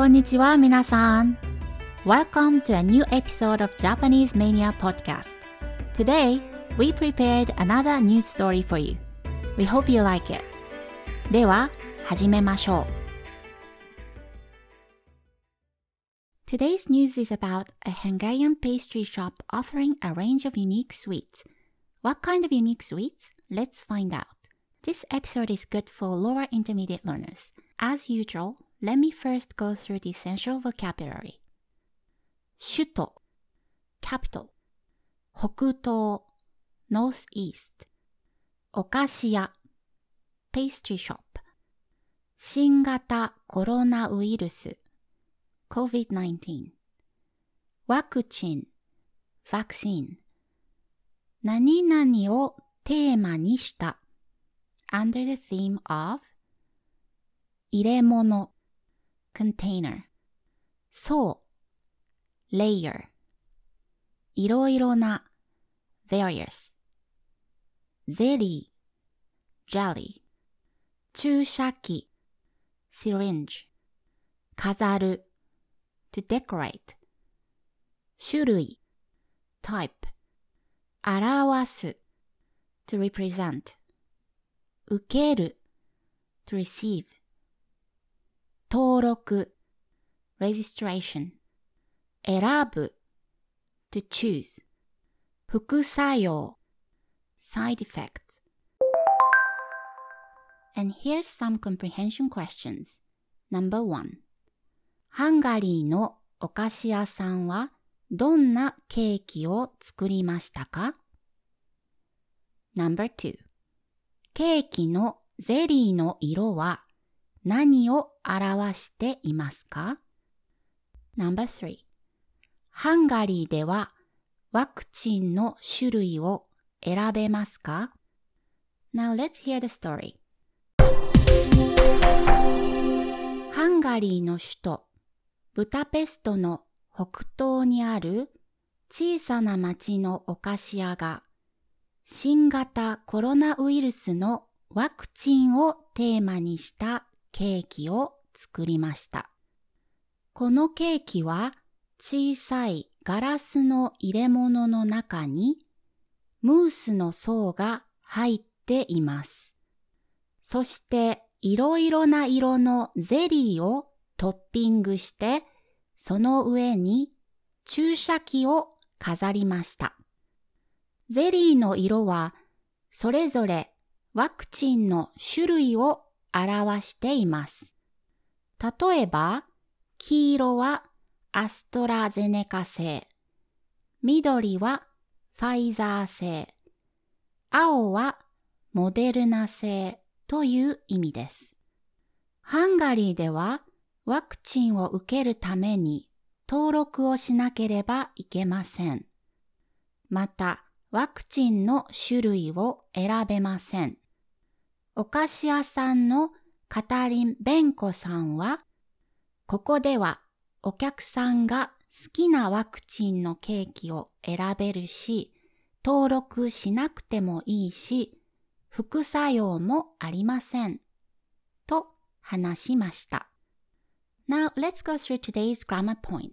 こんにちは、皆さん。Welcome to a new episode of Japanese Mania Podcast. Today, we prepared another news story for you. We hope you like it. では、始めましょう。Today's news is about a Hungarian pastry shop offering a range of unique sweets. What kind of unique sweets? Let's find out. This episode is good for lower intermediate learners. As usual, let me first go through the essential vocabulary. 首都 capital 北東 northeast お菓子屋 pastry shop 新型コロナウイルス COVID-19 ワクチン vaccine 何々をテーマにした under the theme of 入れ物 container 層 layer いろいろな various ゼリー jelly 注射器 syringe 飾る to decorate 種類 type 表す to represent 受ける to receive 登録 registration 選ぶ to choose 副作用 side effects and here's some comprehension questions number one ハンガリーのお菓子屋さんはどんなケーキを作りましたか ?Number two ケーキのゼリーの色は何を表していますか ?Number three ハンガリーではワクチンの種類を選べますか ?Now let's hear the story. ハンガリーの首都ブタペストの北東にある小さな町のお菓子屋が新型コロナウイルスのワクチンをテーマにしたケーキを作りました。このケーキは小さいガラスの入れ物の中にムースの層が入っています。そしていろいろな色のゼリーをトッピングして、その上に注射器を飾りました。ゼリーの色はそれぞれワクチンの種類を表しています。例えば、黄色はアストラゼネカ製、緑はファイザー製、青はモデルナ製という意味です。ハンガリーではワクチンを受けるために登録をしなければいけません。また、ワクチンの種類を選べません。お菓子屋さんのカタリン・ベンコさんは、ここではお客さんが好きなワクチンのケーキを選べるし、登録しなくてもいいし、副作用もありません。と話しました。Now let's go through today's grammar points.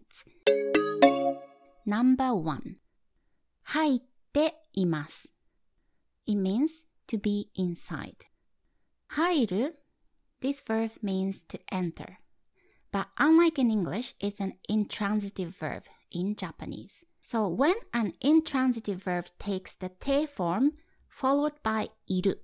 Number one 入っています。It means to be inside. Hairu, this verb means to enter. But unlike in English, it's an intransitive verb in Japanese. So when an intransitive verb takes the te form followed by iru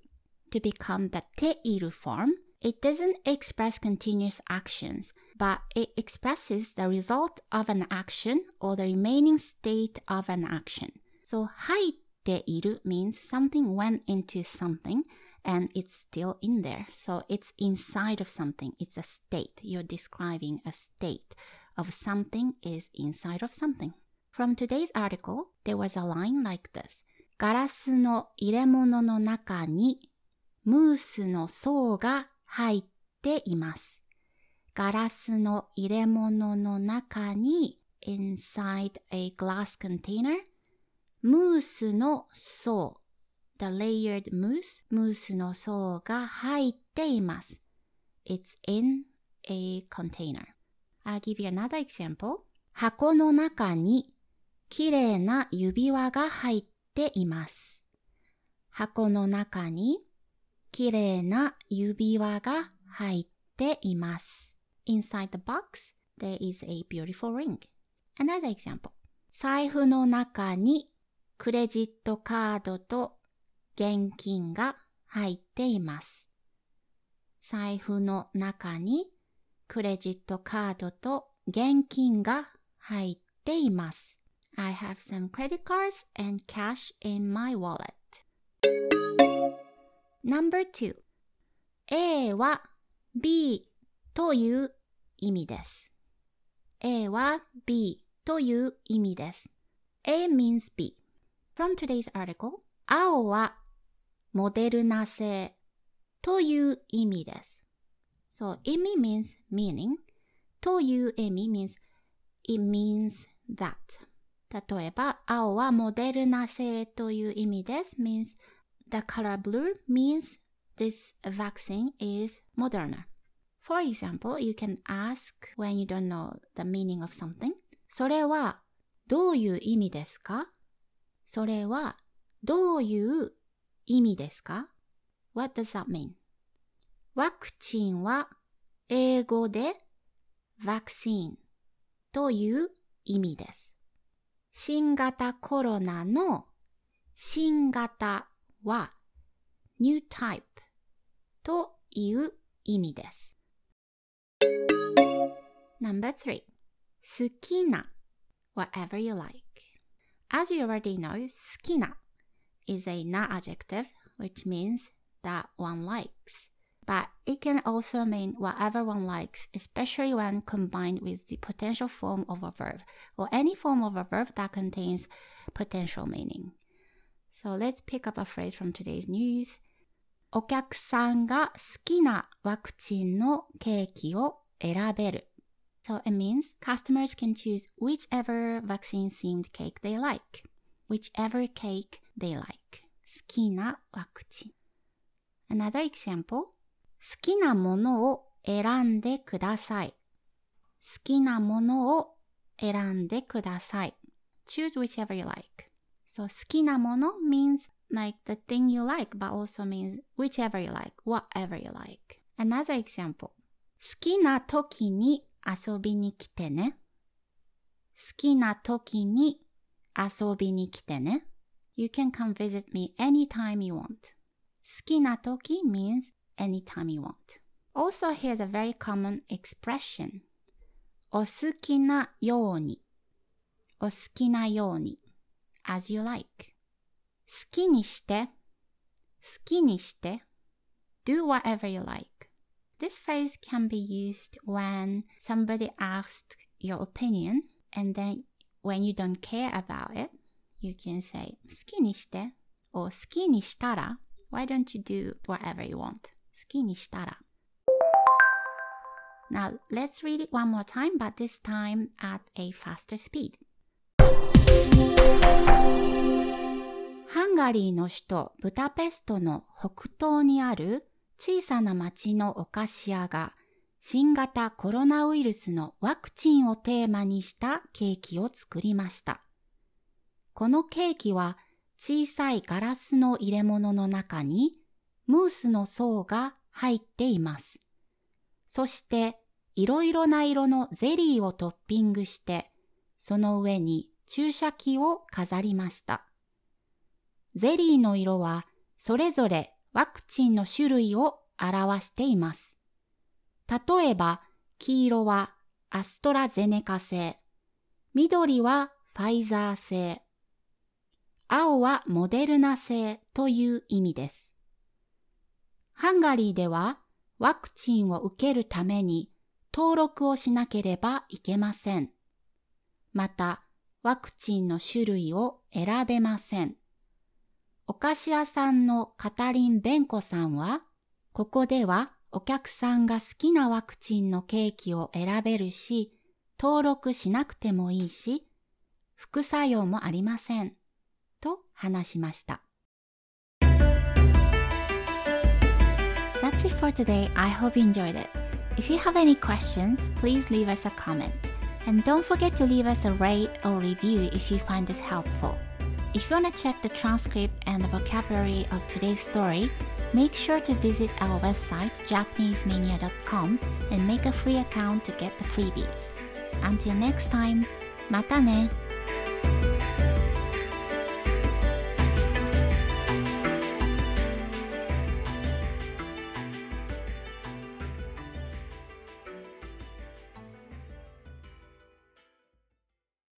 to become the te iru form, it doesn't express continuous actions, but it expresses the result of an action or the remaining state of an action. So haite iru means something went into something, and it's still in there. So it's inside of something. It's a state. You're describing a state of something is inside of something. From today's article, there was a line like this. ガラスの入れ物の中にムースの層が入っています。ガラスの入れ物の中に inside a glass container ムースの層 the layered mousse ムースの層が入っています。It's in a container. I'll give you another example. 箱の中に綺麗な指輪が入っています。箱の中に綺麗な指輪が入っています。Inside the box, there is a beautiful ring. Another example. 財布の中にクレジットカードと現金が入っています。財布の中にクレジットカードと現金が入っています。I have some credit cards and cash in my wallet. Number two. A は B という意味です。A は B という意味です。A means B. From today's article, 青はモデルナ製という意味です。So, 意味 means meaning という意味 means it means that 例えば、青はモデルナ製という意味です。means the color blue means this vaccine is Moderna. For example, you can ask when you don't know the meaning of something. それはどういう意味ですかそれはどういう意味ですか ?What does that mean? ワクチンは英語で vaccine という意味です。新型コロナの新型は new type という意味です。Number three 好きな whatever you like. As you already know, 好きな is a noun adjective which means that one likes. But it can also mean whatever one likes, especially when combined with the potential form of a verb or any form of a verb that contains potential meaning. So let's pick up a phrase from today's news. お客さんが好きなワクチンのケーキを選べる。So it means customers can choose whichever vaccine themed cake they like. Whichever cake they like. 好きなワクチン。Another example. 好きなものを選んでください。好きなものを選んでください。Choose whichever you like. So 好きなもの means like the thing you like, but also means whichever you like, whatever you like. Another example. 好きな時に遊びに来てね。好きな時に遊びに来てね。You can come visit me anytime you want. 好きな時 means anytime you want. Also, here's a very common expression. お好きなように。お好きなように。as you like. 好きにして。好きにして。do whatever you like. This phrase can be used when somebody asks your opinion and then when you don't care about it, you can say 好きにして or 好きにしたら Why don't you do whatever you want? 好きにしたら Now let's read it one more time, but this time at a faster speed. ハンガリーの首都ブダペストの北東にある小さな町のお菓子屋が新型コロナウイルスのワクチンをテーマにしたケーキを作りました。このケーキは小さいガラスの入れ物の中にムースの層が入っています。そしていろいろな色のゼリーをトッピングしてその上に注射器を飾りました。ゼリーの色はそれぞれワクチンの種類を表しています。例えば、黄色はアストラゼネカ製、緑はファイザー製、青はモデルナ製という意味です。ハンガリーではワクチンを受けるために登録をしなければいけません。また、ワクチンの種類を選べません。お菓子屋さんのカタリン・ベンコさんは、ここではお客さんが好きなワクチンのケーキを選べるし、登録しなくてもいいし、副作用もありません。と話しました。That's it for today. I hope you enjoyed it. If you have any questions, please leave us a comment. And don't forget to leave us a rate or review if you find this helpful. If you want to check the transcript and the vocabulary of today's story, make sure to visit our website japanesemania.com and make a free account to get the freebies. Until next time, またね